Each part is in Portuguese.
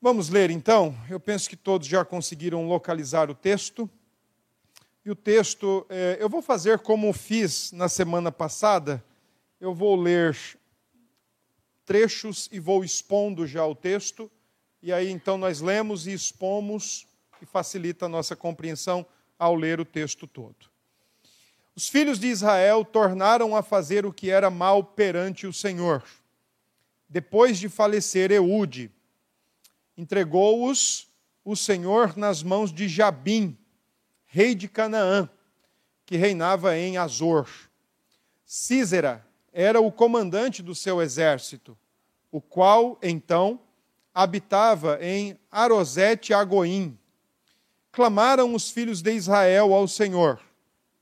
Vamos ler então. Eu penso que todos já conseguiram localizar o texto. E o texto, é, eu vou fazer como fiz na semana passada. Eu vou ler trechos e vou expondo já o texto. E aí então nós lemos e expomos e facilita a nossa compreensão ao ler o texto todo. Os filhos de Israel tornaram a fazer o que era mal perante o Senhor. Depois de falecer Eude, entregou-os o Senhor nas mãos de Jabim, rei de Canaã, que reinava em Azor. Císera era o comandante do seu exército, o qual, então, habitava em Arosete Agoim. Clamaram os filhos de Israel ao Senhor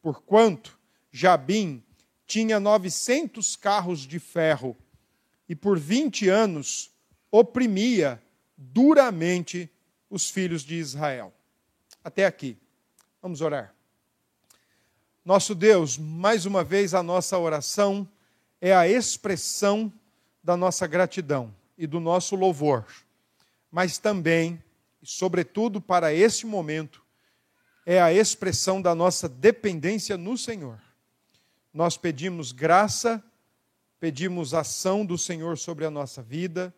porquanto Jabim tinha novecentos carros de ferro e por vinte anos oprimia duramente os filhos de Israel. Até aqui. Vamos orar. Nosso Deus, mais uma vez a nossa oração é a expressão da nossa gratidão e do nosso louvor, mas também, e sobretudo para esse momento, é a expressão da nossa dependência no Senhor. Nós pedimos graça, pedimos ação do Senhor sobre a nossa vida,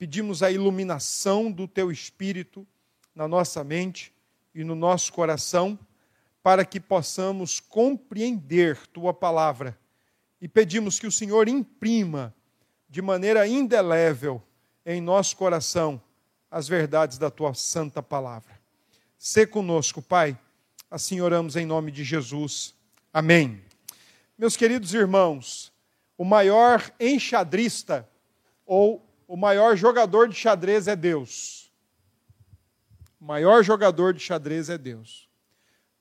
pedimos a iluminação do Teu Espírito na nossa mente e no nosso coração, para que possamos compreender Tua palavra. E pedimos que o Senhor imprima de maneira indelével em nosso coração as verdades da Tua santa palavra. Sê conosco, Pai Assim oramos em nome de Jesus. Amém. Meus queridos irmãos, o maior enxadrista ou o maior jogador de xadrez é Deus. O maior jogador de xadrez é Deus.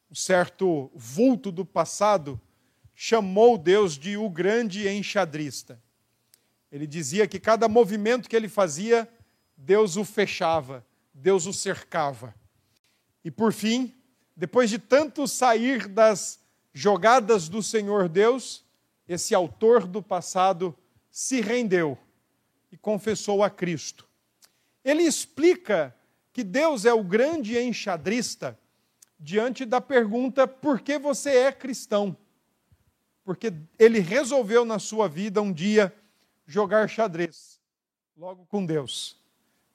Um certo vulto do passado chamou Deus de o grande enxadrista. Ele dizia que cada movimento que ele fazia, Deus o fechava, Deus o cercava. E por fim, depois de tanto sair das jogadas do Senhor Deus, esse autor do passado se rendeu e confessou a Cristo. Ele explica que Deus é o grande enxadrista diante da pergunta: por que você é cristão? Porque ele resolveu na sua vida um dia jogar xadrez, logo com Deus.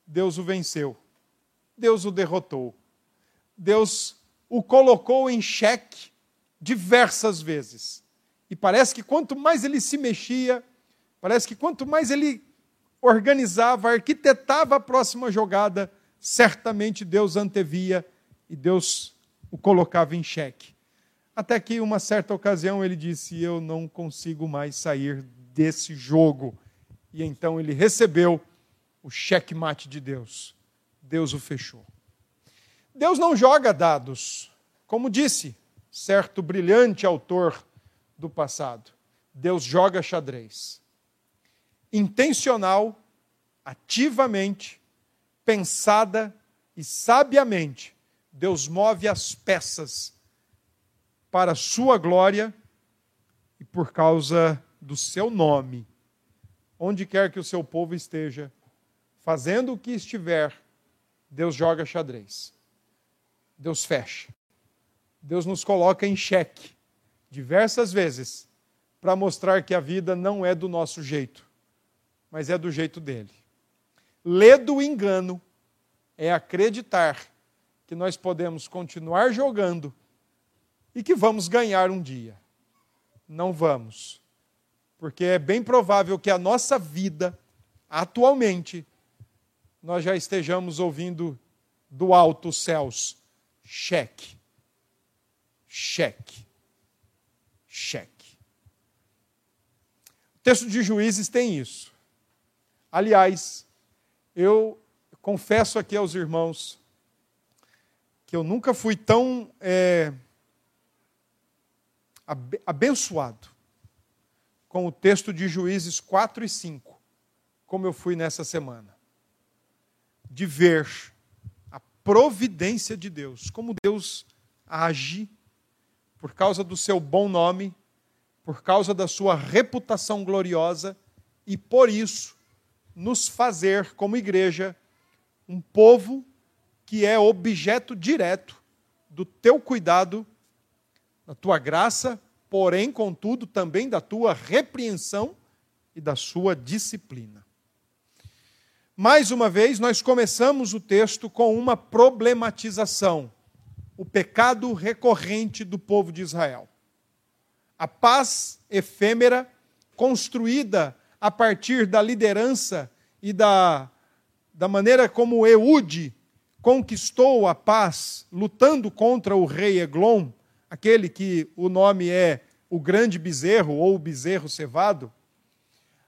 Deus o venceu, Deus o derrotou, Deus o colocou em xeque diversas vezes. E parece que quanto mais ele se mexia, parece que quanto mais ele organizava, arquitetava a próxima jogada, certamente Deus antevia e Deus o colocava em xeque. Até que, uma certa ocasião, ele disse: Eu não consigo mais sair desse jogo. E então ele recebeu o checkmate de Deus. Deus o fechou. Deus não joga dados. Como disse certo brilhante autor do passado, Deus joga xadrez. Intencional, ativamente, pensada e sabiamente, Deus move as peças para a sua glória e por causa do seu nome. Onde quer que o seu povo esteja, fazendo o que estiver, Deus joga xadrez. Deus fecha. Deus nos coloca em xeque diversas vezes para mostrar que a vida não é do nosso jeito, mas é do jeito dele. Ler do engano é acreditar que nós podemos continuar jogando e que vamos ganhar um dia. Não vamos. Porque é bem provável que a nossa vida, atualmente, nós já estejamos ouvindo do alto céus cheque. Cheque. Cheque. O texto de Juízes tem isso. Aliás, eu confesso aqui aos irmãos que eu nunca fui tão é, abençoado com o texto de Juízes 4 e 5, como eu fui nessa semana. De ver providência de Deus, como Deus age por causa do seu bom nome, por causa da sua reputação gloriosa e por isso nos fazer, como igreja, um povo que é objeto direto do teu cuidado, da tua graça, porém, contudo, também da tua repreensão e da sua disciplina. Mais uma vez, nós começamos o texto com uma problematização: o pecado recorrente do povo de Israel. A paz efêmera, construída a partir da liderança e da, da maneira como Eude conquistou a paz, lutando contra o rei Eglon, aquele que o nome é o grande bezerro ou o bezerro cevado.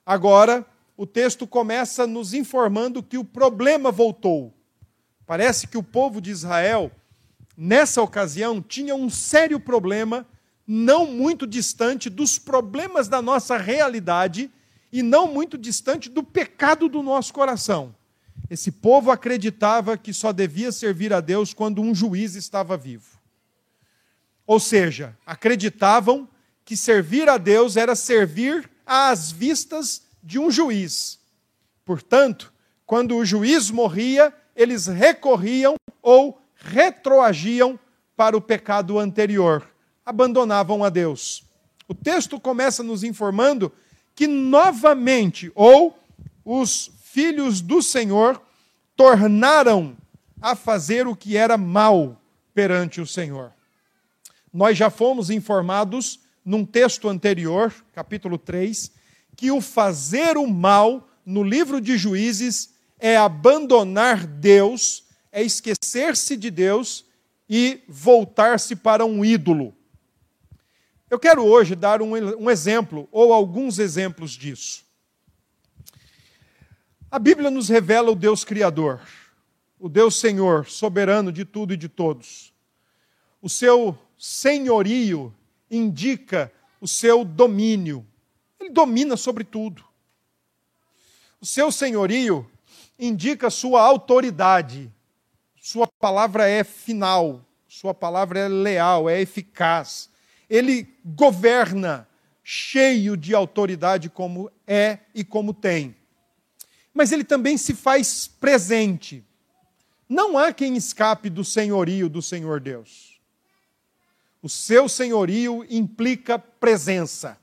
Agora, o texto começa nos informando que o problema voltou. Parece que o povo de Israel, nessa ocasião, tinha um sério problema, não muito distante dos problemas da nossa realidade e não muito distante do pecado do nosso coração. Esse povo acreditava que só devia servir a Deus quando um juiz estava vivo. Ou seja, acreditavam que servir a Deus era servir às vistas de um juiz. Portanto, quando o juiz morria, eles recorriam ou retroagiam para o pecado anterior, abandonavam a Deus. O texto começa nos informando que novamente, ou os filhos do Senhor tornaram a fazer o que era mal perante o Senhor. Nós já fomos informados num texto anterior, capítulo 3, que o fazer o mal no livro de Juízes é abandonar Deus, é esquecer-se de Deus e voltar-se para um ídolo. Eu quero hoje dar um, um, exemplo, ou alguns exemplos disso. A Bíblia nos revela o Deus Criador, o Deus Senhor, soberano de tudo e de todos. O seu senhorio indica o seu domínio, ele domina sobre tudo. O seu senhorio indica sua autoridade. Sua palavra é final, sua palavra é leal, é eficaz. Ele governa cheio de autoridade como é e como tem. Mas ele também se faz presente. Não há quem escape do senhorio do Senhor Deus. O seu senhorio implica presença.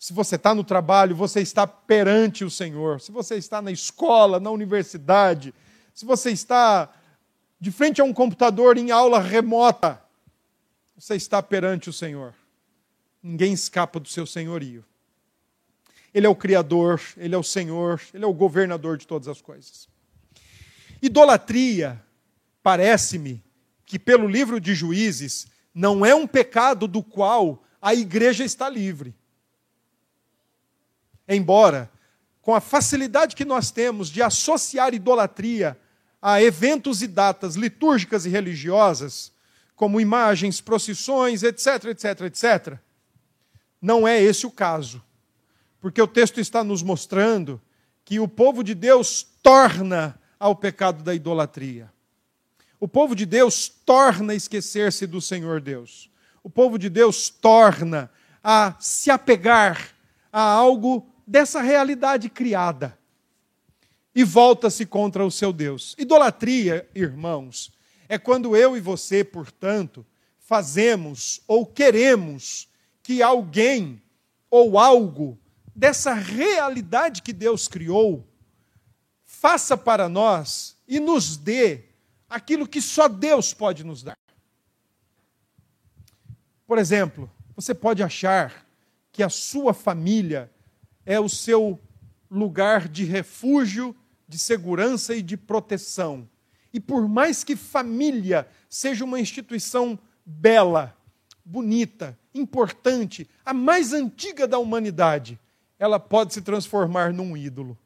Se você está no trabalho, você está perante o Senhor. Se você está na escola, na universidade, se você está de frente a um computador em aula remota, você está perante o Senhor. Ninguém escapa do seu senhorio. Ele é o Criador, Ele é o Senhor, Ele é o governador de todas as coisas. Idolatria, parece-me que pelo livro de Juízes, não é um pecado do qual a igreja está livre. Embora, com a facilidade que nós temos de associar idolatria a eventos e datas litúrgicas e religiosas, como imagens, procissões, etc, etc, etc, não é esse o caso. Porque o texto está nos mostrando que o povo de Deus torna ao pecado da idolatria. O povo de Deus torna a esquecer-se do Senhor Deus. O povo de Deus torna a se apegar a algo dessa realidade criada e volta-se contra o seu Deus. Idolatria, irmãos, é quando eu e você, portanto, fazemos ou queremos que alguém ou algo dessa realidade que Deus criou faça para nós e nos dê aquilo que só Deus pode nos dar. Por exemplo, você pode achar que a sua família é o seu lugar de refúgio, de segurança e de proteção. E por mais que família seja uma instituição bela, bonita, importante, a mais antiga da humanidade, ela pode se transformar num ídolo.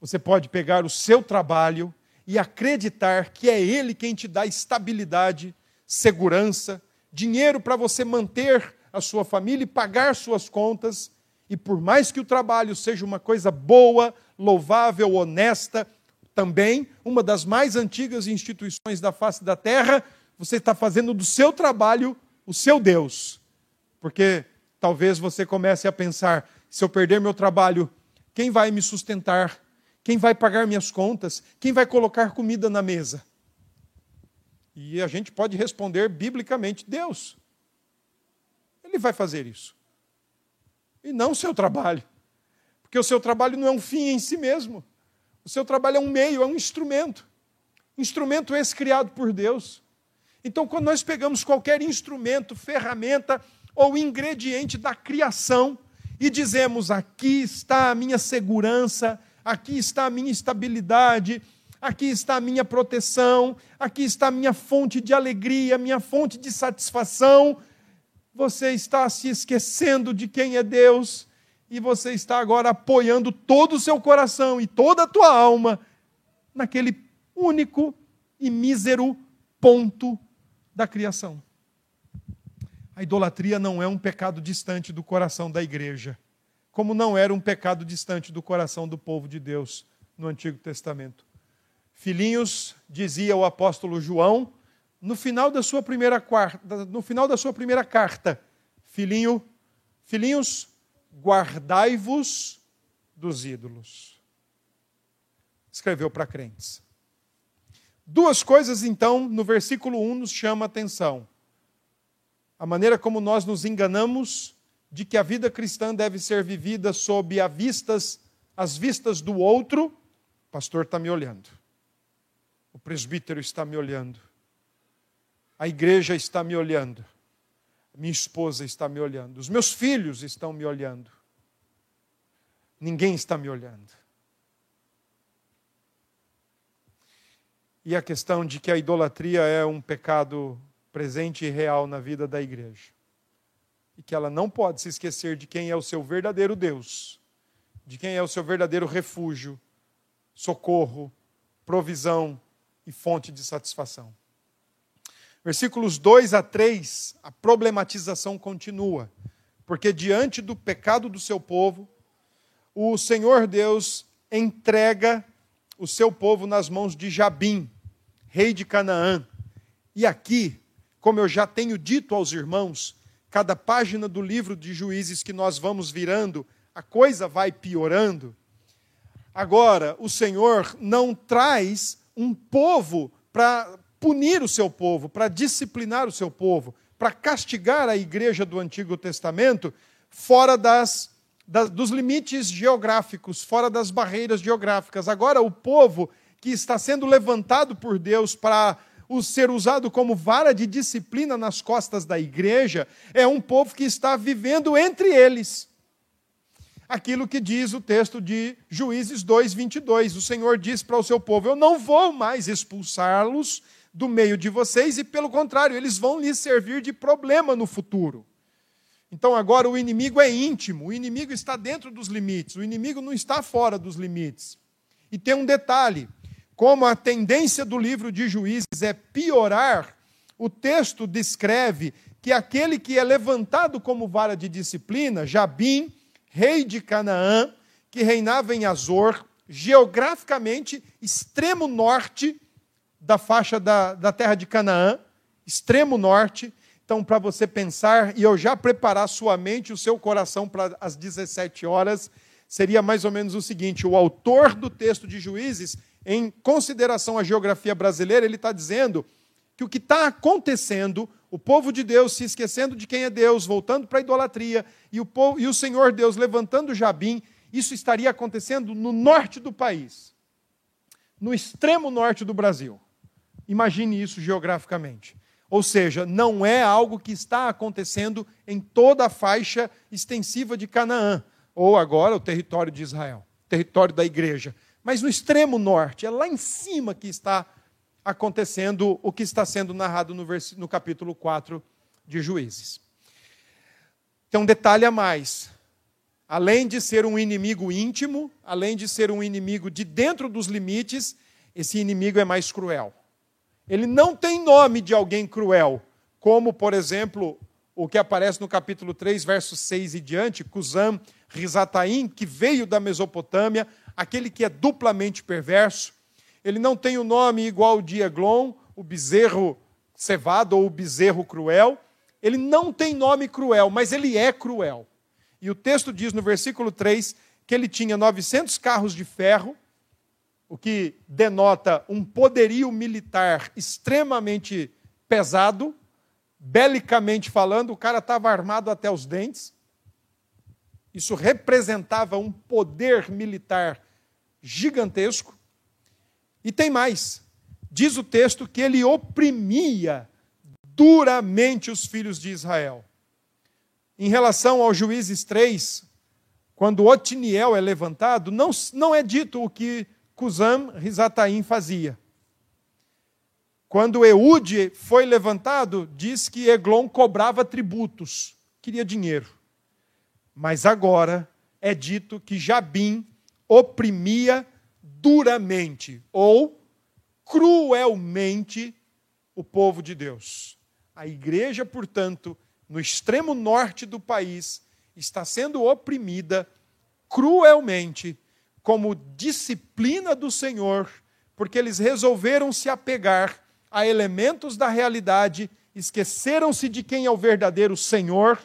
Você pode pegar o seu trabalho e acreditar que é ele quem te dá estabilidade, segurança, dinheiro para você manter a sua família e pagar suas contas, e por mais que o trabalho seja uma coisa boa, louvável, honesta, também uma das mais antigas instituições da face da terra, você está fazendo do seu trabalho o seu Deus. Porque talvez você comece a pensar: se eu perder meu trabalho, quem vai me sustentar? Quem vai pagar minhas contas? Quem vai colocar comida na mesa? E a gente pode responder biblicamente: Deus. Ele vai fazer isso. E não o seu trabalho. Porque o seu trabalho não é um fim em si mesmo. O seu trabalho é um meio, é um instrumento. Instrumento esse criado por Deus. Então, quando nós pegamos qualquer instrumento, ferramenta ou ingrediente da criação e dizemos: aqui está a minha segurança, aqui está a minha estabilidade, aqui está a minha proteção, aqui está a minha fonte de alegria, minha fonte de satisfação. Você está se esquecendo de quem é Deus e você está agora apoiando todo o seu coração e toda a tua alma naquele único e mísero ponto da criação. A idolatria não é um pecado distante do coração da igreja, como não era um pecado distante do coração do povo de Deus no Antigo Testamento. Filhinhos, dizia o apóstolo João, no final da sua primeira, quarta, no final da sua primeira carta, filhinho, filhinhos, guardai-vos dos ídolos. Escreveu para crentes. Duas coisas, então, no versículo 1 nos chama a atenção. A maneira como nós nos enganamos de que a vida cristã deve ser vivida sob as vistas, as vistas do outro. O pastor está me olhando. O presbítero está me olhando. A igreja está me olhando. Minha esposa está me olhando. Os meus filhos estão me olhando. Ninguém está me olhando. e a questão de que a idolatria é um pecado presente e real na vida da igreja. E que ela não pode se esquecer de quem é o seu verdadeiro Deus, de quem é o seu verdadeiro refúgio, socorro, provisão e fonte de satisfação. Versículos 2 a 3, a problematização continua, porque diante do pecado do seu povo, o Senhor Deus entrega o seu povo nas mãos de Jabim, rei de Canaã. E aqui, como eu já tenho dito aos irmãos, cada página do livro de Juízes que nós vamos virando, a coisa vai piorando. Agora, o Senhor não traz um povo para punir o seu povo, para disciplinar o seu povo, para castigar a igreja do Antigo Testamento fora das, das, dos limites geográficos, fora das barreiras geográficas. Agora, o povo que está sendo levantado por Deus para ser usado como vara de disciplina nas costas da igreja, é um povo que está vivendo entre eles. Aquilo que diz o texto de Juízes 2, 22. O Senhor diz para o seu povo: Eu não vou mais expulsá-los do meio de vocês, e pelo contrário, eles vão lhes servir de problema no futuro. Então agora o inimigo é íntimo, o inimigo está dentro dos limites, o inimigo não está fora dos limites. E tem um detalhe: como a tendência do livro de Juízes é piorar, o texto descreve que aquele que é levantado como vara de disciplina, Jabim, rei de Canaã, que reinava em Azor, geograficamente extremo norte da faixa da, da terra de Canaã, extremo norte. Então, para você pensar e eu já preparar sua mente, o seu coração para as 17 horas, seria mais ou menos o seguinte: o autor do texto de Juízes em consideração à geografia brasileira, ele está dizendo que o que está acontecendo, o povo de Deus se esquecendo de quem é Deus, voltando para a idolatria, e o, povo, e o Senhor Deus levantando Jabim, isso estaria acontecendo no norte do país, no extremo norte do Brasil. Imagine isso geograficamente. Ou seja, não é algo que está acontecendo em toda a faixa extensiva de Canaã, ou agora o território de Israel, território da igreja mas no extremo norte, é lá em cima que está acontecendo o que está sendo narrado no, no capítulo 4 de Juízes. Tem um detalhe a mais. Além de ser um inimigo íntimo, além de ser um inimigo de dentro dos limites, esse inimigo é mais cruel. Ele não tem nome de alguém cruel, como, por exemplo, o que aparece no capítulo 3, versos 6 e diante, Cusam Rizataim, que veio da Mesopotâmia, aquele que é duplamente perverso. Ele não tem o nome igual de Eglon, o bezerro cevado ou o bezerro cruel. Ele não tem nome cruel, mas ele é cruel. E o texto diz no versículo 3 que ele tinha 900 carros de ferro o que denota um poderio militar extremamente pesado, belicamente falando, o cara estava armado até os dentes. Isso representava um poder militar gigantesco. E tem mais. Diz o texto que ele oprimia duramente os filhos de Israel. Em relação ao Juízes 3, quando Otiniel é levantado, não, não é dito o que Cusam Rizataim fazia. Quando Eude foi levantado, diz que Eglon cobrava tributos, queria dinheiro. Mas agora é dito que Jabim oprimia duramente ou cruelmente o povo de Deus. A igreja, portanto, no extremo norte do país, está sendo oprimida cruelmente como disciplina do Senhor, porque eles resolveram se apegar a elementos da realidade, esqueceram-se de quem é o verdadeiro Senhor,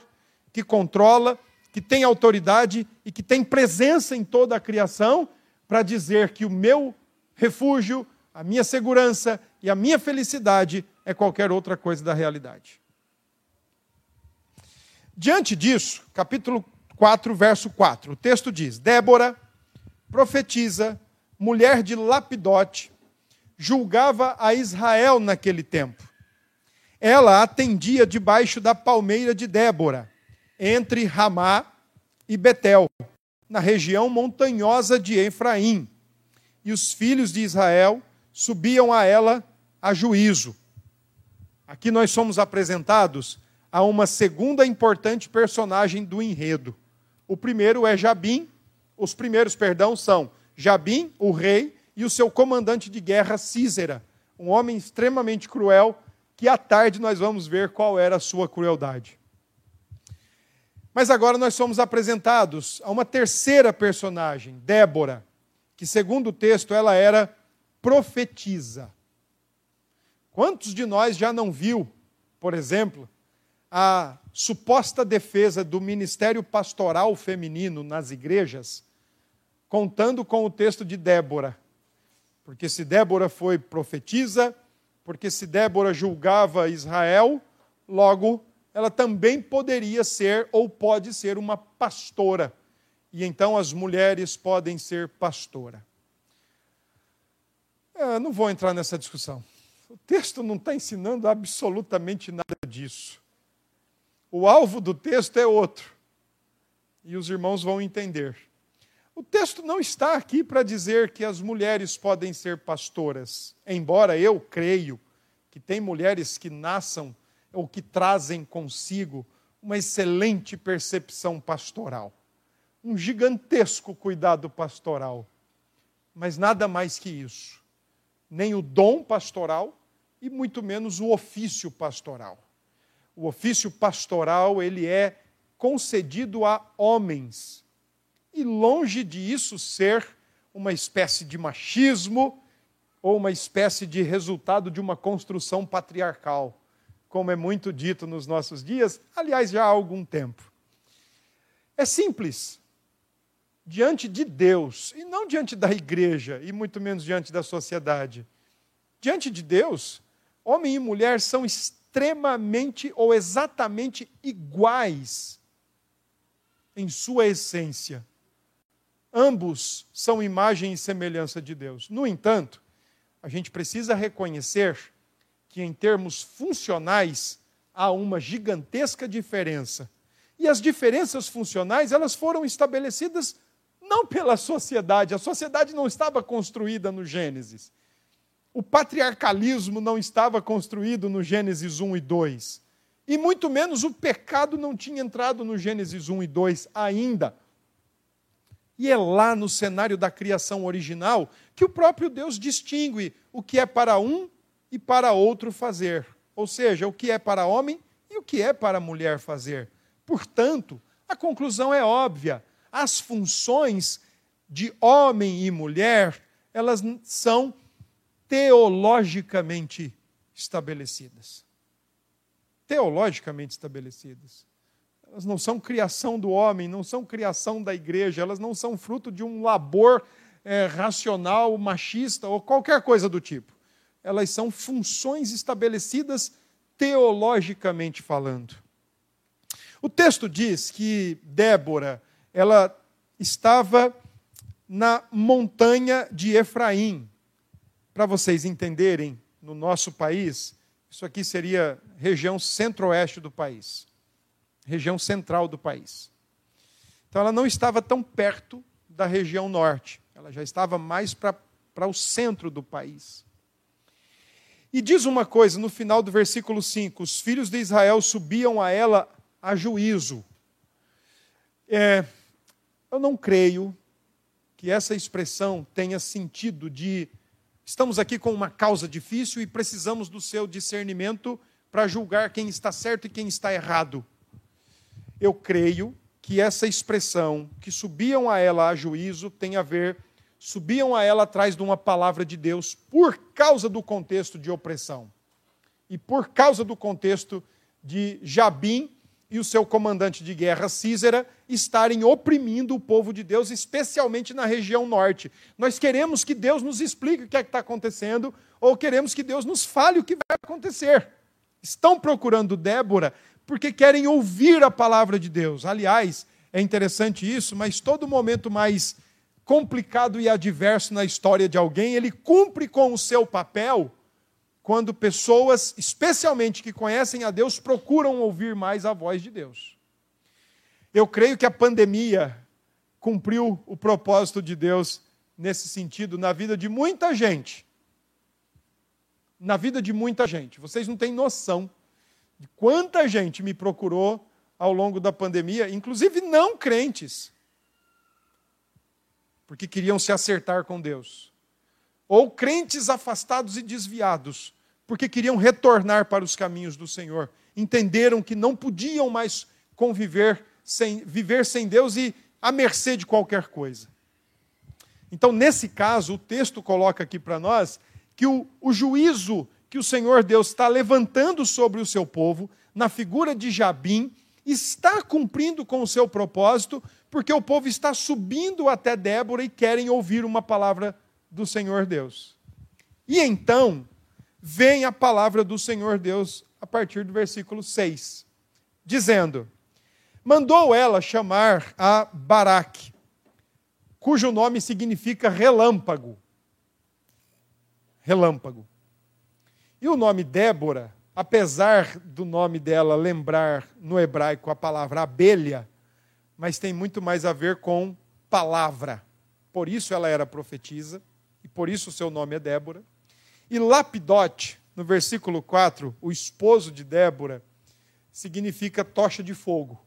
que controla, que tem autoridade e que tem presença em toda a criação, para dizer que o meu refúgio, a minha segurança e a minha felicidade é qualquer outra coisa da realidade. Diante disso, capítulo 4, verso 4, o texto diz: Débora, profetiza, mulher de Lapidote, julgava a Israel naquele tempo. Ela atendia debaixo da palmeira de Débora, entre Ramá e Betel, na região montanhosa de Efraim. E os filhos de Israel subiam a ela a juízo. Aqui nós somos apresentados a uma segunda importante personagem do enredo. O primeiro é Jabim, os primeiros, perdão, são Jabim, o rei, e o seu comandante de guerra, Císera, um homem extremamente cruel, que à tarde nós vamos ver qual era a sua crueldade. Mas agora nós somos apresentados a uma terceira personagem, Débora, que segundo o texto ela era profetiza. Quantos de nós já não viu, por exemplo, a suposta defesa do ministério pastoral feminino nas igrejas, contando com o texto de Débora? Porque se Débora foi profetisa, porque se Débora julgava Israel, logo ela também poderia ser ou pode ser uma pastora. E então as mulheres podem ser pastora. Eu é, não vou entrar nessa discussão. O texto não está ensinando absolutamente nada disso. O alvo do texto é outro. E os irmãos vão entender. O texto não está aqui para dizer que as mulheres podem ser pastoras, embora eu creio que tem mulheres que nasçam ou que trazem consigo uma excelente percepção pastoral, um gigantesco cuidado pastoral, mas nada mais que isso. Nem o dom pastoral e muito menos o ofício pastoral. O ofício pastoral, ele é concedido a homens e longe disso ser uma espécie de machismo ou uma espécie de resultado de uma construção patriarcal, como é muito dito nos nossos dias, aliás, já há algum tempo. É simples. Diante de Deus, e não diante da igreja, e muito menos diante da sociedade. Diante de Deus, homem e mulher são extremamente ou exatamente iguais em sua essência. Ambos são imagem e semelhança de Deus. No entanto, a gente precisa reconhecer que, em termos funcionais, há uma gigantesca diferença. E as diferenças funcionais, elas foram estabelecidas não pela sociedade, a sociedade não estava construída no Gênesis. O patriarcalismo não estava construído no Gênesis 1 e 2. E muito menos o pecado não tinha entrado no Gênesis 1 e 2 ainda. E é lá no cenário da criação original que o próprio Deus distingue o que é para um e para outro fazer. Ou seja, o que é para homem e o que é para mulher fazer. Portanto, a conclusão é óbvia. As funções de homem e mulher, elas são teologicamente estabelecidas. Teologicamente estabelecidas. Elas não são criação do homem, não são criação da igreja, elas não são fruto de um labor é, racional, machista ou qualquer coisa do tipo. Elas são funções estabelecidas teologicamente falando. O texto diz que Débora, ela estava na montanha de Efraim. Para vocês entenderem, no nosso país, isso aqui seria região centro-oeste do país, região central do país. Então ela não estava tão perto da região norte, ela já estava mais para o centro do país. E diz uma coisa no final do versículo 5: os filhos de Israel subiam a ela a juízo. É, eu não creio que essa expressão tenha sentido de estamos aqui com uma causa difícil e precisamos do seu discernimento para julgar quem está certo e quem está errado. Eu creio que essa expressão, que subiam a ela a juízo, tem a ver, subiam a ela atrás de uma palavra de Deus por causa do contexto de opressão. E por causa do contexto de Jabim e o seu comandante de guerra, Císera, estarem oprimindo o povo de Deus, especialmente na região norte. Nós queremos que Deus nos explique o que é está acontecendo, ou queremos que Deus nos fale o que vai acontecer. Estão procurando Débora porque querem ouvir a palavra de Deus. Aliás, é interessante isso, mas todo momento mais complicado e adverso na história de alguém, ele cumpre com o seu papel quando pessoas, especialmente que conhecem a Deus, procuram ouvir mais a voz de Deus. Eu creio que a pandemia cumpriu o propósito de Deus nesse sentido na vida de muita gente. Na vida de muita gente. Vocês não têm noção de quanta gente me procurou ao longo da pandemia, inclusive não crentes, porque queriam se acertar com Deus. Ou crentes afastados e desviados, porque queriam retornar para os caminhos do Senhor. Entenderam que não podiam mais conviver sem viver sem Deus e à mercê de qualquer coisa. Então, nesse caso, o texto coloca aqui para nós que o, o juízo que o Senhor Deus está levantando sobre o seu povo, na figura de Jabim, está cumprindo com o seu propósito, porque o povo está subindo até Débora e querem ouvir uma palavra do Senhor Deus. E então, vem a palavra do Senhor Deus a partir do versículo 6, dizendo: Mandou ela chamar a Baraque, cujo nome significa relâmpago. Relâmpago. E o nome Débora, apesar do nome dela lembrar no hebraico a palavra abelha, mas tem muito mais a ver com palavra. Por isso ela era profetisa, e por isso o seu nome é Débora. E Lapidote, no versículo 4, o esposo de Débora, significa tocha de fogo.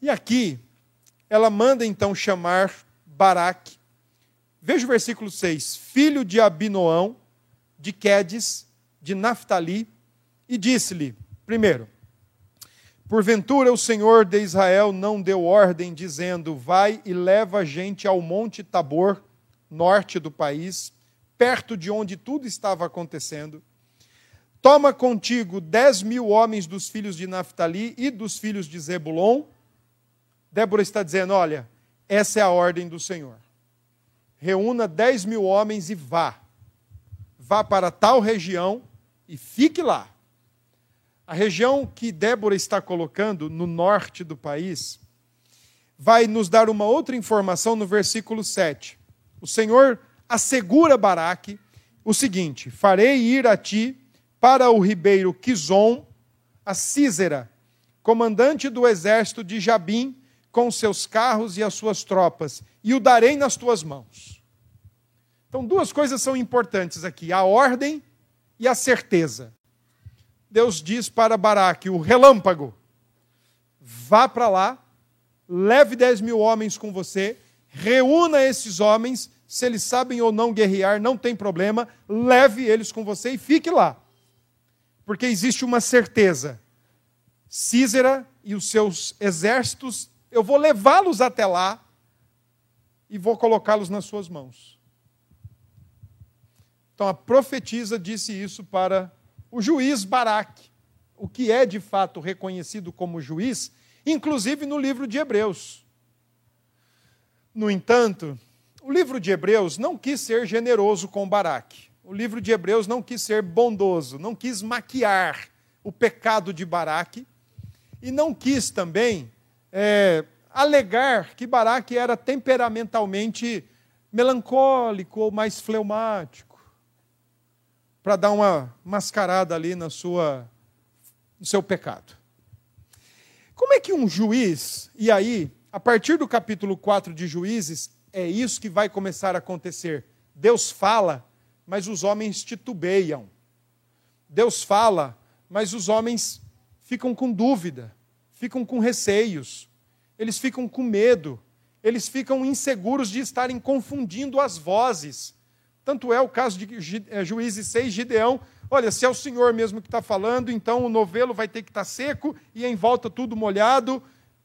E aqui, ela manda então chamar Baraque. Veja o versículo 6. Filho de Abinoão, de Quedes, de Naphtali, e disse-lhe: primeiro, Porventura o Senhor de Israel não deu ordem, dizendo: Vai e leva a gente ao monte Tabor, norte do país, perto de onde tudo estava acontecendo. Toma contigo dez mil homens dos filhos de Naphtali e dos filhos de Zebulon. Débora está dizendo: olha, essa é a ordem do Senhor. Reúna dez mil homens e vá. Vá para tal região e fique lá. A região que Débora está colocando no norte do país vai nos dar uma outra informação no versículo 7. O Senhor assegura Baraque o seguinte: Farei ir a ti para o ribeiro Quizon, a Císera, comandante do exército de Jabim, com seus carros e as suas tropas, e o darei nas tuas mãos. Então, duas coisas são importantes aqui: a ordem e a certeza. Deus diz para Baraque, o relâmpago: vá para lá, leve dez mil homens com você, reúna esses homens se eles sabem ou não guerrear, não tem problema, leve eles com você e fique lá. Porque existe uma certeza: Císera e os seus exércitos, eu vou levá-los até lá e vou colocá-los nas suas mãos. Então a profetisa disse isso para o juiz Baraque, o que é de fato reconhecido como juiz, inclusive no livro de Hebreus. No entanto, o livro de Hebreus não quis ser generoso com Baraque. O livro de Hebreus não quis ser bondoso, não quis maquiar o pecado de Baraque e não quis também é, alegar que Baraque era temperamentalmente melancólico ou mais fleumático, para dar uma mascarada ali na sua, no seu pecado. Como é que um juiz, e aí, a partir do capítulo 4 de Juízes, é isso que vai começar a acontecer. Deus fala, mas os homens titubeiam. Deus fala, mas os homens ficam com dúvida, ficam com receios, eles ficam com medo, eles ficam inseguros de estarem confundindo as vozes. Tanto é o caso de é, Juízes 6, Gideão. Olha, se é o Senhor mesmo que está falando, então o novelo vai ter que estar tá seco e em volta tudo molhado.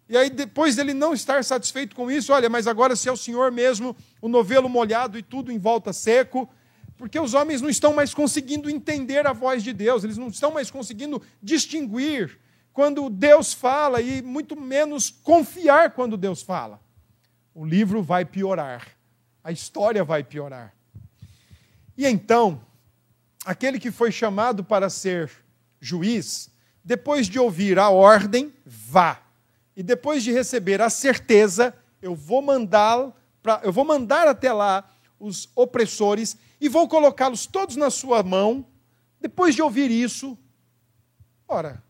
E aí, depois dele não estar satisfeito com isso, olha, mas agora se é o Senhor mesmo, o novelo molhado e tudo em volta seco, porque os homens não estão mais conseguindo entender a voz de Deus, eles não estão mais conseguindo distinguir quando Deus fala e muito menos confiar quando Deus fala. O livro vai piorar, a história vai piorar. E então, aquele que foi chamado para ser juiz, depois de ouvir a ordem, vá. E depois de receber a certeza, eu vou eu vou mandar até lá os opressores e vou colocá-los todos na sua mão. Depois de ouvir isso, ora,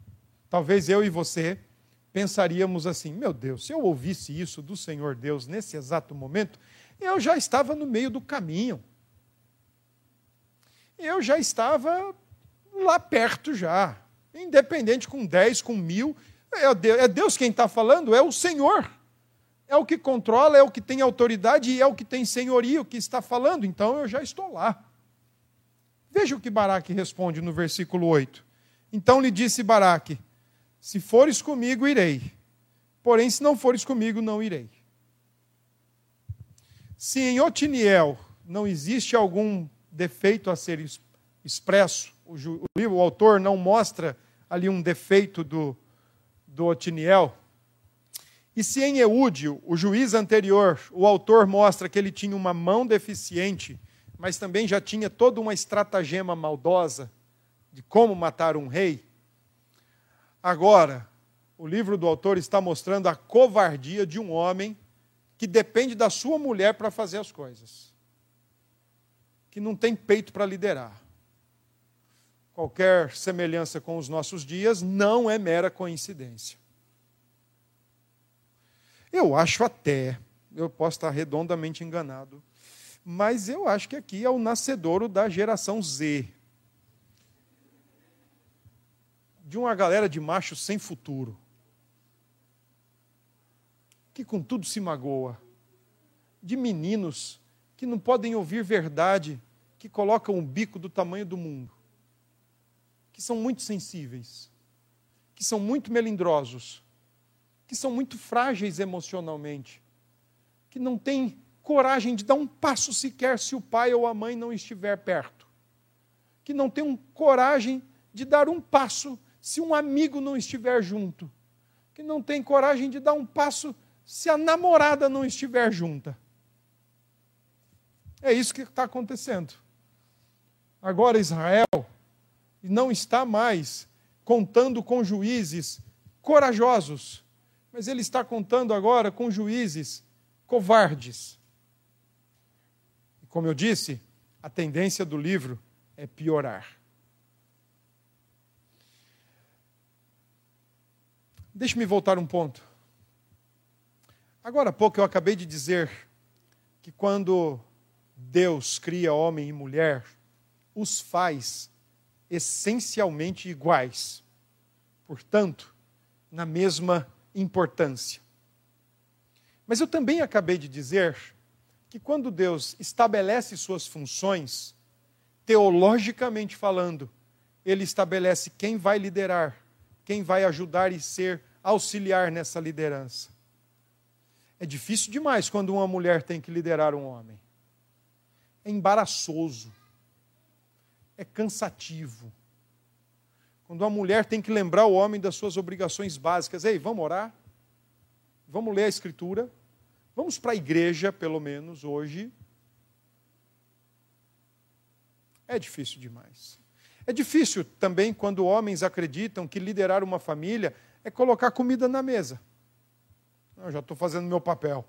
Talvez eu e você pensaríamos assim: meu Deus, se eu ouvisse isso do Senhor Deus nesse exato momento, eu já estava no meio do caminho. Eu já estava lá perto já. Independente com 10, com mil. É Deus quem está falando, é o Senhor. É o que controla, é o que tem autoridade e é o que tem senhorio que está falando. Então eu já estou lá. Veja o que Baraque responde no versículo 8. Então lhe disse Baraque: se fores comigo, irei. Porém, se não fores comigo, não irei. Se em Otiniel não existe algum defeito a ser expresso, o, o autor não mostra ali um defeito do, do Otiniel, e se em Eúdio, o juiz anterior, o autor mostra que ele tinha uma mão deficiente, mas também já tinha toda uma estratagema maldosa de como matar um rei, Agora, o livro do autor está mostrando a covardia de um homem que depende da sua mulher para fazer as coisas, que não tem peito para liderar. Qualquer semelhança com os nossos dias não é mera coincidência. Eu acho até, eu posso estar redondamente enganado, mas eu acho que aqui é o nascedouro da geração Z. de uma galera de machos sem futuro, que com tudo se magoa, de meninos que não podem ouvir verdade, que colocam o bico do tamanho do mundo, que são muito sensíveis, que são muito melindrosos, que são muito frágeis emocionalmente, que não têm coragem de dar um passo sequer se o pai ou a mãe não estiver perto, que não têm coragem de dar um passo se um amigo não estiver junto, que não tem coragem de dar um passo se a namorada não estiver junta. É isso que está acontecendo. Agora Israel não está mais contando com juízes corajosos, mas ele está contando agora com juízes covardes. E como eu disse, a tendência do livro é piorar. Deixe-me voltar um ponto. Agora há pouco eu acabei de dizer que quando Deus cria homem e mulher, os faz essencialmente iguais. Portanto, na mesma importância. Mas eu também acabei de dizer que quando Deus estabelece suas funções, teologicamente falando, ele estabelece quem vai liderar, quem vai ajudar e ser auxiliar nessa liderança. É difícil demais quando uma mulher tem que liderar um homem. É embaraçoso. É cansativo. Quando uma mulher tem que lembrar o homem das suas obrigações básicas. Ei, vamos orar? Vamos ler a Escritura? Vamos para a igreja, pelo menos hoje. É difícil demais. É difícil também quando homens acreditam que liderar uma família é colocar comida na mesa. Eu já estou fazendo meu papel.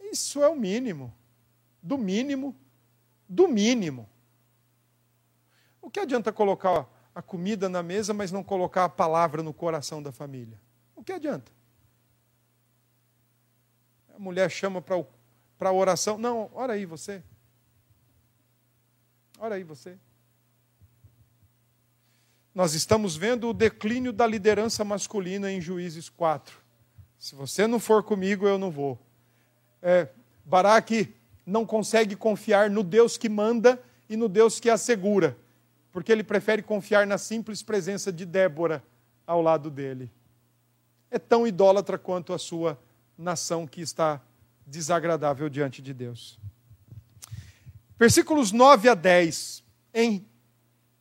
Isso é o mínimo. Do mínimo. Do mínimo. O que adianta colocar a comida na mesa, mas não colocar a palavra no coração da família? O que adianta? A mulher chama para a oração. Não, ora aí você. Ora aí você nós estamos vendo o declínio da liderança masculina em Juízes 4. Se você não for comigo, eu não vou. É, Baraque não consegue confiar no Deus que manda e no Deus que assegura, porque ele prefere confiar na simples presença de Débora ao lado dele. É tão idólatra quanto a sua nação que está desagradável diante de Deus. Versículos 9 a 10. Em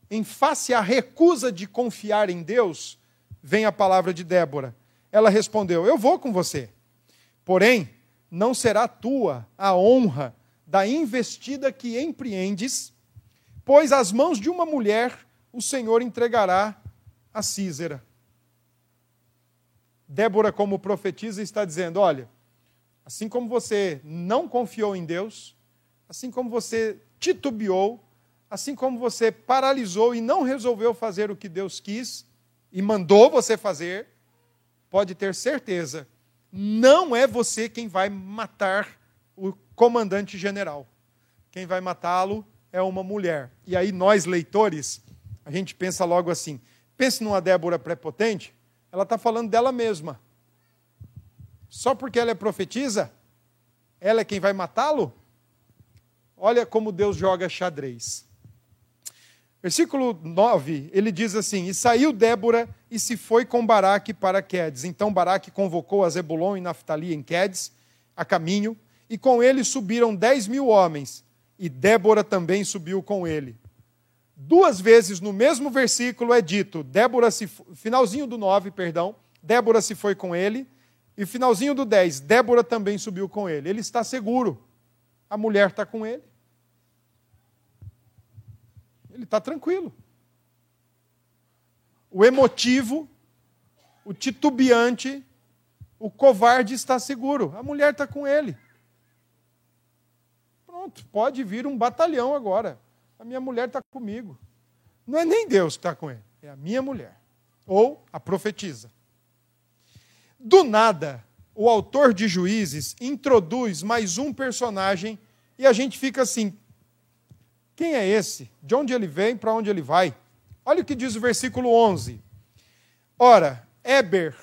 em face à recusa de confiar em Deus, vem a palavra de Débora. Ela respondeu: Eu vou com você. Porém, não será tua a honra da investida que empreendes, pois às mãos de uma mulher o Senhor entregará a Císera. Débora, como profetiza, está dizendo: Olha, assim como você não confiou em Deus, assim como você titubeou, assim como você paralisou e não resolveu fazer o que Deus quis e mandou você fazer, pode ter certeza, não é você quem vai matar o comandante general. Quem vai matá-lo é uma mulher. E aí nós, leitores, a gente pensa logo assim: pense numa Débora prepotente, ela está falando dela mesma. Só porque ela é profetisa, ela é quem vai matá-lo? Olha como Deus joga xadrez. Versículo 9, ele diz assim: E saiu Débora e se foi com Baraque para Quedes. Então Baraque convocou a Zebulon e Naftali em Quedes, a caminho, e com ele subiram dez mil homens, e Débora também subiu com ele. Duas vezes no mesmo versículo é dito, Débora se finalzinho do 9, perdão, Débora se foi com ele, e finalzinho do 10, Débora também subiu com ele. Ele está seguro. A mulher está com ele. Ele está tranquilo. O emotivo, o titubeante, o covarde está seguro. A mulher está com ele. Pronto, pode vir um batalhão agora. A minha mulher está comigo. Não é nem Deus que está com ele, é a minha mulher. Ou a profetisa. Do nada, o autor de Juízes introduz mais um personagem e a gente fica assim: quem é esse? De onde ele vem? Para onde ele vai? Olha o que diz o versículo 11. Ora, Eber,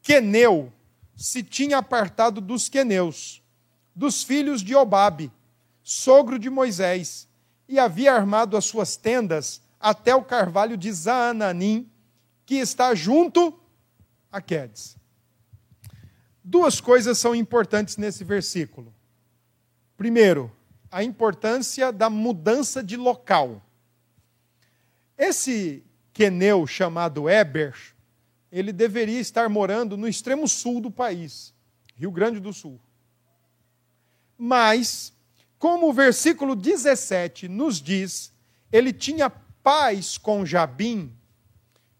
Queneu, se tinha apartado dos queneus, dos filhos de Obabe, sogro de Moisés, e havia armado as suas tendas até o carvalho de Zaananim, que está junto a Quedes. Duas coisas são importantes nesse versículo. Primeiro, a importância da mudança de local. Esse queneu chamado Eber, ele deveria estar morando no extremo sul do país, Rio Grande do Sul. Mas, como o versículo 17 nos diz, ele tinha paz com Jabim,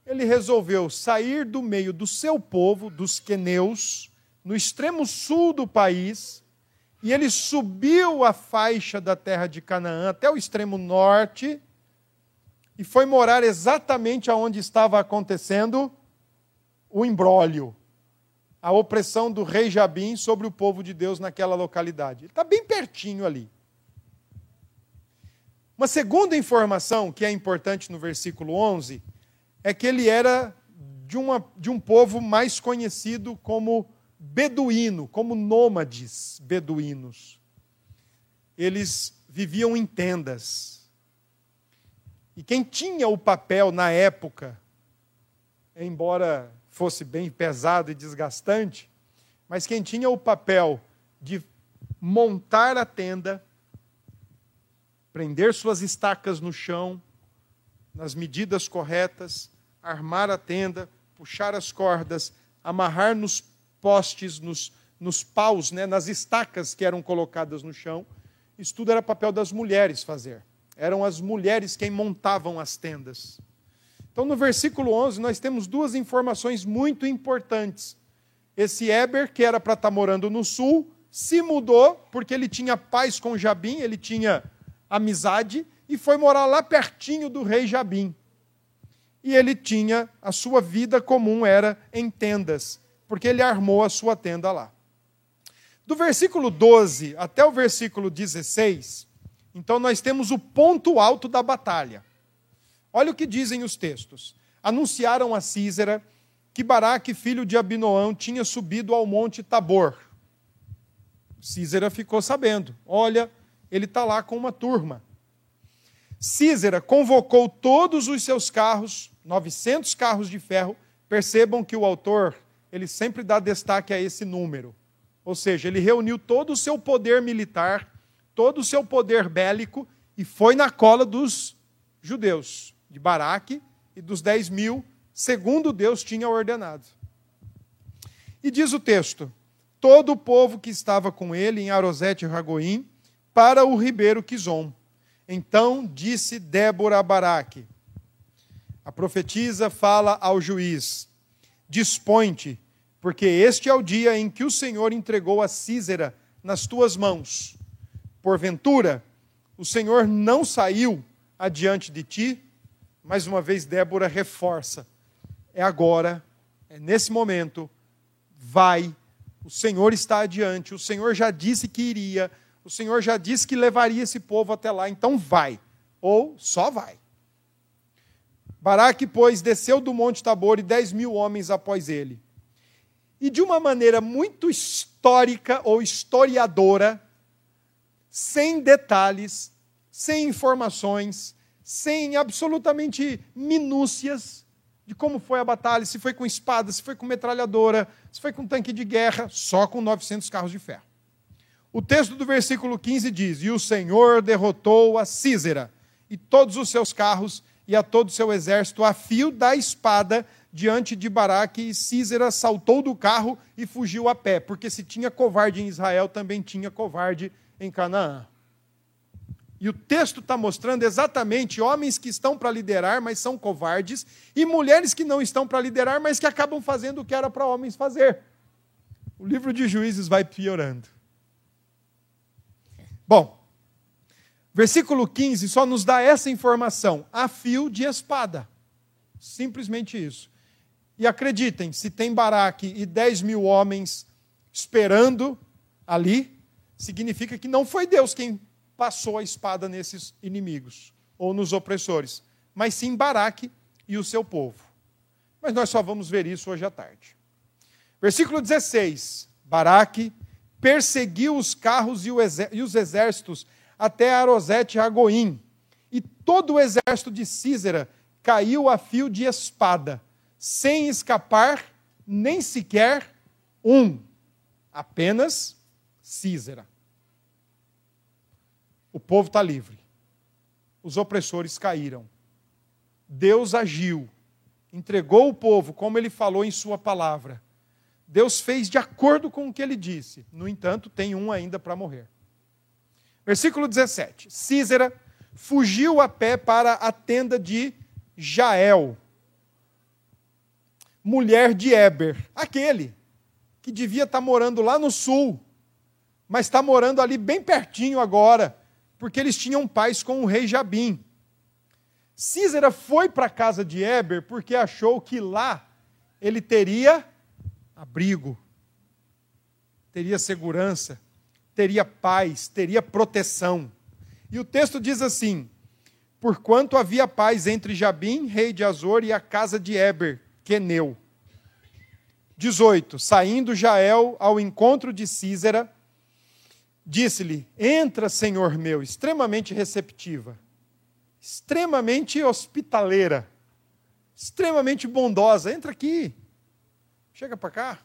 ele resolveu sair do meio do seu povo, dos queneus, no extremo sul do país, e ele subiu a faixa da terra de Canaã até o extremo norte e foi morar exatamente aonde estava acontecendo o imbróglio, a opressão do rei Jabim sobre o povo de Deus naquela localidade. Ele está bem pertinho ali. Uma segunda informação que é importante no versículo 11 é que ele era de, uma, de um povo mais conhecido como beduíno, como nômades beduínos. Eles viviam em tendas. E quem tinha o papel na época, embora fosse bem pesado e desgastante, mas quem tinha o papel de montar a tenda, prender suas estacas no chão, nas medidas corretas, armar a tenda, puxar as cordas, amarrar nos postes, nos, nos paus, né, nas estacas que eram colocadas no chão. Isso tudo era papel das mulheres fazer. Eram as mulheres quem montavam as tendas. Então, no versículo 11, nós temos duas informações muito importantes. Esse Eber, que era para estar tá morando no sul, se mudou porque ele tinha paz com Jabim, ele tinha amizade, e foi morar lá pertinho do rei Jabim. E ele tinha, a sua vida comum era em tendas, porque ele armou a sua tenda lá. Do versículo 12 até o versículo 16, então nós temos o ponto alto da batalha. Olha o que dizem os textos. Anunciaram a Císera que Baraque, filho de Abinoão, tinha subido ao monte Tabor. Císera ficou sabendo. Olha, ele está lá com uma turma. Císera convocou todos os seus carros, 900 carros de ferro. Percebam que o autor, ele sempre dá destaque a esse número. Ou seja, ele reuniu todo o seu poder militar, todo o seu poder bélico e foi na cola dos judeus de Baraque e dos dez mil, segundo Deus tinha ordenado. E diz o texto: todo o povo que estava com ele em Arosete e Ragoim, para o ribeiro Quizon. Então disse Débora a Baraque: a profetisa fala ao juiz: Dispõe-te, porque este é o dia em que o Senhor entregou a Císera nas tuas mãos. Porventura, o Senhor não saiu adiante de ti mais uma vez, Débora reforça: é agora, é nesse momento, vai, o Senhor está adiante, o Senhor já disse que iria, o Senhor já disse que levaria esse povo até lá, então vai, ou só vai. Baraque, pois, desceu do Monte Tabor e dez mil homens após ele. E de uma maneira muito histórica ou historiadora, sem detalhes, sem informações, sem absolutamente minúcias de como foi a batalha, se foi com espada, se foi com metralhadora, se foi com tanque de guerra, só com 900 carros de ferro. O texto do versículo 15 diz: E o Senhor derrotou a Císera e todos os seus carros e a todo o seu exército a fio da espada diante de Baraque, e Císera saltou do carro e fugiu a pé, porque se tinha covarde em Israel, também tinha covarde em Canaã. E o texto está mostrando exatamente homens que estão para liderar, mas são covardes, e mulheres que não estão para liderar, mas que acabam fazendo o que era para homens fazer. O livro de Juízes vai piorando. Bom, versículo 15 só nos dá essa informação: a fio de espada. Simplesmente isso. E acreditem, se tem Baraque e 10 mil homens esperando ali, significa que não foi Deus quem passou a espada nesses inimigos ou nos opressores, mas sim Baraque e o seu povo. Mas nós só vamos ver isso hoje à tarde. Versículo 16: Baraque perseguiu os carros e os exércitos até Arosete e Agoim, e todo o exército de Císera caiu a fio de espada, sem escapar nem sequer um, apenas Císera. O povo está livre. Os opressores caíram. Deus agiu, entregou o povo, como ele falou em Sua palavra. Deus fez de acordo com o que ele disse. No entanto, tem um ainda para morrer. Versículo 17: Císera fugiu a pé para a tenda de Jael, mulher de Eber, aquele que devia estar tá morando lá no sul, mas está morando ali bem pertinho agora, porque eles tinham paz com o rei Jabim. Císera foi para a casa de Eber porque achou que lá ele teria abrigo, teria segurança, teria paz, teria proteção. E o texto diz assim: Porquanto havia paz entre Jabim, rei de Azor, e a casa de Eber, Queneu. 18. Saindo Jael ao encontro de Císera, Disse-lhe: Entra, Senhor meu, extremamente receptiva, extremamente hospitaleira, extremamente bondosa. Entra aqui, chega para cá.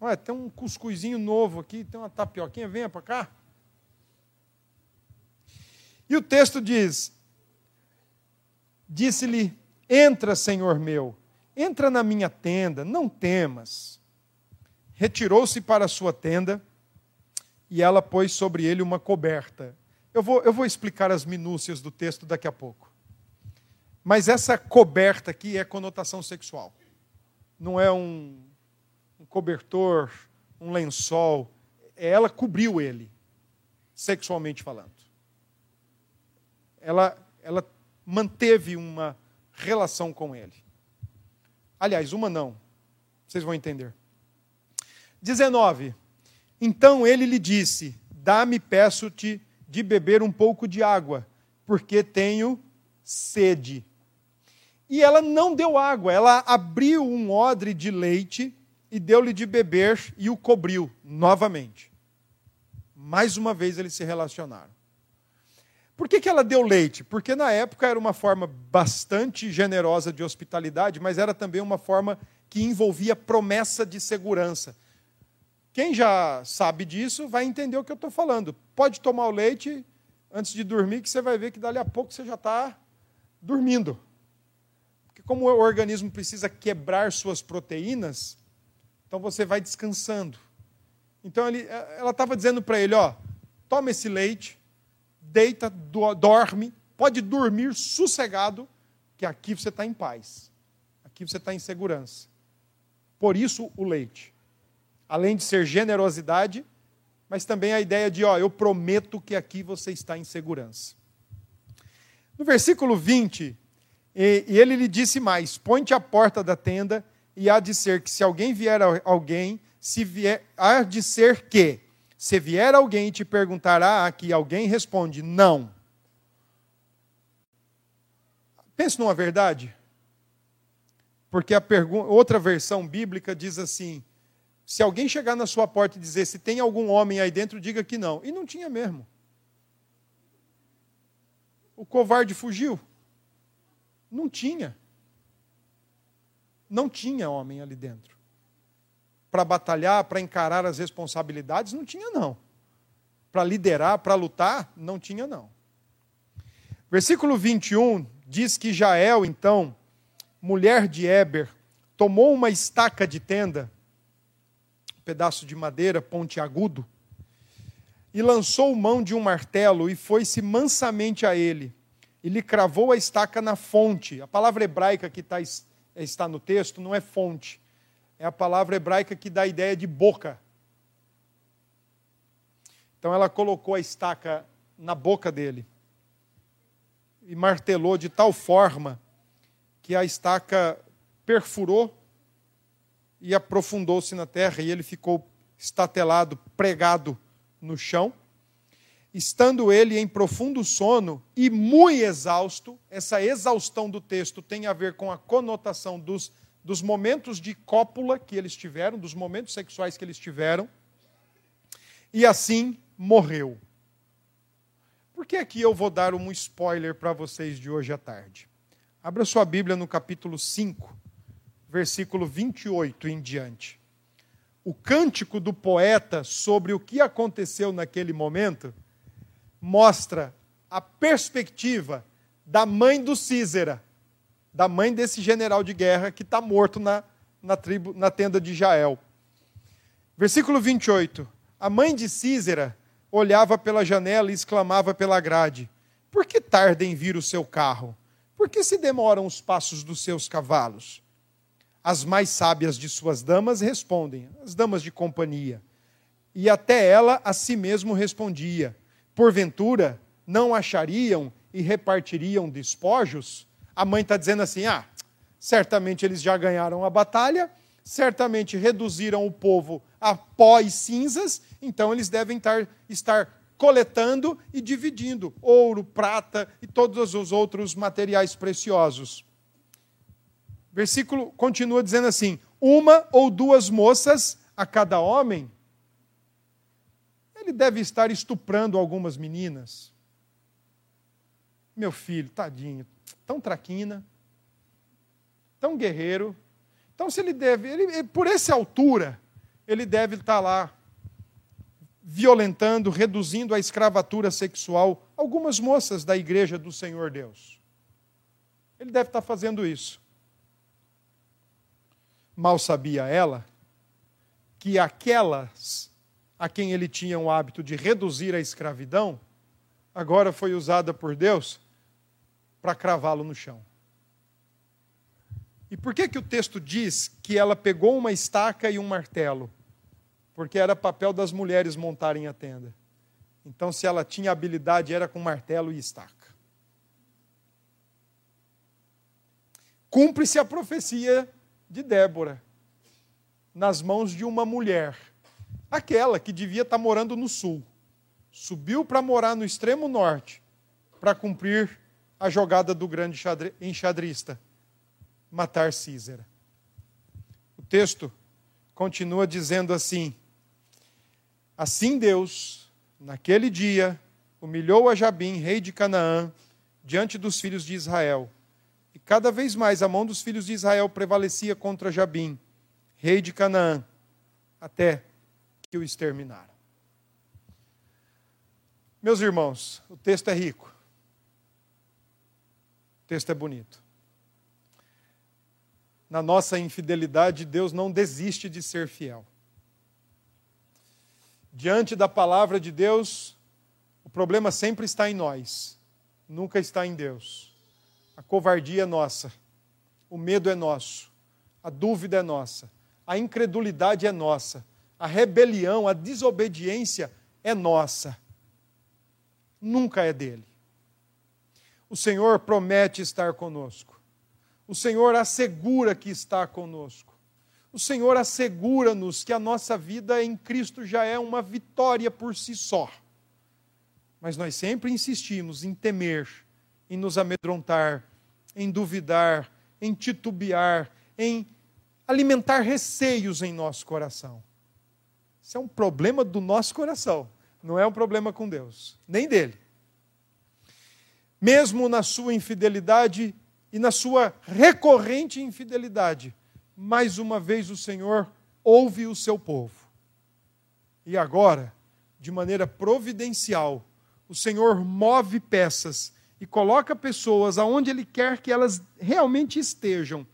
Olha, tem um cuscuzinho novo aqui, tem uma tapioquinha, venha para cá. E o texto diz: Disse-lhe: Entra, Senhor meu, entra na minha tenda, não temas retirou-se para a sua tenda e ela pôs sobre ele uma coberta. Eu vou, eu vou explicar as minúcias do texto daqui a pouco. Mas essa coberta aqui é conotação sexual. Não é um, um cobertor, um lençol. Ela cobriu ele, sexualmente falando. Ela, ela manteve uma relação com ele. Aliás, uma não. Vocês vão entender. 19. Então ele lhe disse: Dá-me, peço-te, de beber um pouco de água, porque tenho sede. E ela não deu água, ela abriu um odre de leite e deu-lhe de beber e o cobriu novamente. Mais uma vez eles se relacionaram. Por que, que ela deu leite? Porque na época era uma forma bastante generosa de hospitalidade, mas era também uma forma que envolvia promessa de segurança. Quem já sabe disso vai entender o que eu estou falando. Pode tomar o leite antes de dormir, que você vai ver que dali a pouco você já está dormindo como o organismo precisa quebrar suas proteínas, então você vai descansando. Então ele, ela estava dizendo para ele: ó, toma esse leite, deita, do, dorme, pode dormir sossegado, que aqui você está em paz, aqui você está em segurança. Por isso o leite. Além de ser generosidade, mas também a ideia de, ó, eu prometo que aqui você está em segurança. No versículo 20, e, e ele lhe disse mais: Põe-te à porta da tenda, e há de ser que se alguém vier alguém, se vier, há de ser que, se vier alguém e te perguntará aqui, alguém responde: Não. Pense numa verdade. Porque a outra versão bíblica diz assim: se alguém chegar na sua porta e dizer se tem algum homem aí dentro, diga que não. E não tinha mesmo. O covarde fugiu. Não tinha. Não tinha homem ali dentro. Para batalhar, para encarar as responsabilidades, não tinha, não. Para liderar, para lutar, não tinha, não. Versículo 21 diz que Jael, então, mulher de Eber, tomou uma estaca de tenda, pedaço de madeira pontiagudo, e lançou mão de um martelo e foi-se mansamente a ele e lhe cravou a estaca na fonte. A palavra hebraica que está, está no texto não é fonte, é a palavra hebraica que dá a ideia de boca. Então ela colocou a estaca na boca dele e martelou de tal forma que a estaca perfurou e aprofundou-se na terra e ele ficou estatelado, pregado no chão estando ele em profundo sono e muito exausto, essa exaustão do texto tem a ver com a conotação dos, dos momentos de cópula que eles tiveram, dos momentos sexuais que eles tiveram, e assim morreu. Por que aqui eu vou dar um spoiler para vocês de hoje à tarde? Abra sua Bíblia no capítulo 5, versículo 28 em diante. O cântico do poeta sobre o que aconteceu naquele momento mostra a perspectiva da mãe do Císera, da mãe desse general de guerra que está morto na, na, tribo, na tenda de Jael. Versículo 28. A mãe de Císera olhava pela janela e exclamava pela grade: Por que tarda em vir o seu carro? Por que se demoram os passos dos seus cavalos? As mais sábias de suas damas respondem, as damas de companhia. E até ela a si mesmo respondia: porventura não achariam e repartiriam despojos? A mãe está dizendo assim: ah, certamente eles já ganharam a batalha, certamente reduziram o povo a pó e cinzas, então eles devem estar, estar coletando e dividindo ouro, prata e todos os outros materiais preciosos. Versículo continua dizendo assim: uma ou duas moças a cada homem ele deve estar estuprando algumas meninas. Meu filho, tadinho, tão traquina, tão guerreiro. Então, se ele deve, ele, por essa altura, ele deve estar lá violentando, reduzindo a escravatura sexual algumas moças da igreja do Senhor Deus. Ele deve estar fazendo isso. Mal sabia ela que aquelas a quem ele tinha o hábito de reduzir a escravidão, agora foi usada por Deus para cravá-lo no chão. E por que, que o texto diz que ela pegou uma estaca e um martelo? Porque era papel das mulheres montarem a tenda. Então, se ela tinha habilidade, era com martelo e estaca. Cumpre-se a profecia de Débora, nas mãos de uma mulher, aquela que devia estar morando no sul, subiu para morar no extremo norte, para cumprir a jogada do grande enxadrista matar Císera. O texto continua dizendo assim: Assim Deus, naquele dia, humilhou a Jabim, rei de Canaã, diante dos filhos de Israel. E cada vez mais a mão dos filhos de Israel prevalecia contra Jabim, rei de Canaã, até que o exterminaram. Meus irmãos, o texto é rico. O texto é bonito na nossa infidelidade, Deus não desiste de ser fiel. Diante da palavra de Deus, o problema sempre está em nós, nunca está em Deus. A covardia é nossa, o medo é nosso, a dúvida é nossa, a incredulidade é nossa, a rebelião, a desobediência é nossa, nunca é dele. O Senhor promete estar conosco. O Senhor assegura que está conosco. O Senhor assegura-nos que a nossa vida em Cristo já é uma vitória por si só. Mas nós sempre insistimos em temer, em nos amedrontar, em duvidar, em titubear, em alimentar receios em nosso coração. Isso é um problema do nosso coração, não é um problema com Deus, nem dele. Mesmo na sua infidelidade, e na sua recorrente infidelidade, mais uma vez o Senhor ouve o seu povo. E agora, de maneira providencial, o Senhor move peças e coloca pessoas aonde Ele quer que elas realmente estejam,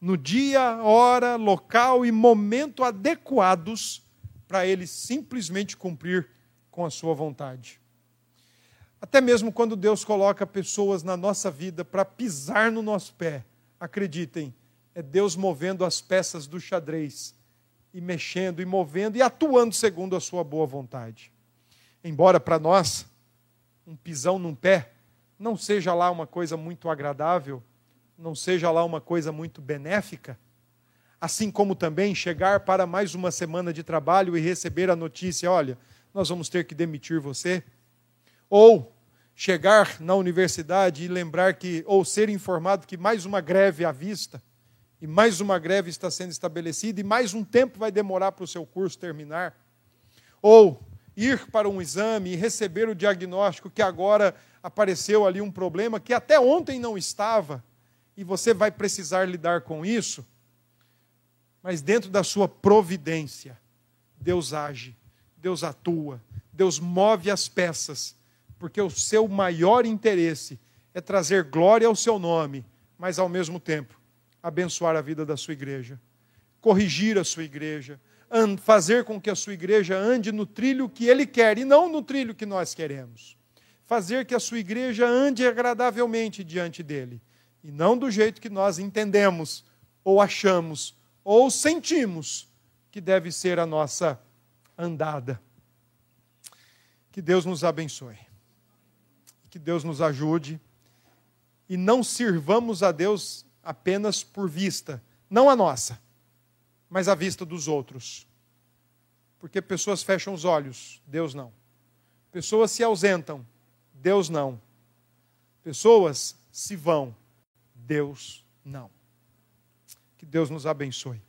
no dia, hora, local e momento adequados para Ele simplesmente cumprir com a Sua vontade. Até mesmo quando Deus coloca pessoas na nossa vida para pisar no nosso pé, acreditem, é Deus movendo as peças do xadrez e mexendo e movendo e atuando segundo a sua boa vontade. Embora para nós um pisão num pé não seja lá uma coisa muito agradável, não seja lá uma coisa muito benéfica, assim como também chegar para mais uma semana de trabalho e receber a notícia: olha, nós vamos ter que demitir você ou chegar na universidade e lembrar que, ou ser informado que mais uma greve à vista, e mais uma greve está sendo estabelecida, e mais um tempo vai demorar para o seu curso terminar. Ou ir para um exame e receber o diagnóstico que agora apareceu ali um problema que até ontem não estava, e você vai precisar lidar com isso. Mas dentro da sua providência, Deus age, Deus atua, Deus move as peças porque o seu maior interesse é trazer glória ao seu nome, mas ao mesmo tempo abençoar a vida da sua igreja, corrigir a sua igreja, fazer com que a sua igreja ande no trilho que ele quer e não no trilho que nós queremos. Fazer que a sua igreja ande agradavelmente diante dele e não do jeito que nós entendemos ou achamos ou sentimos que deve ser a nossa andada. Que Deus nos abençoe que Deus nos ajude e não sirvamos a Deus apenas por vista, não a nossa, mas a vista dos outros. Porque pessoas fecham os olhos, Deus não. Pessoas se ausentam, Deus não. Pessoas se vão, Deus não. Que Deus nos abençoe.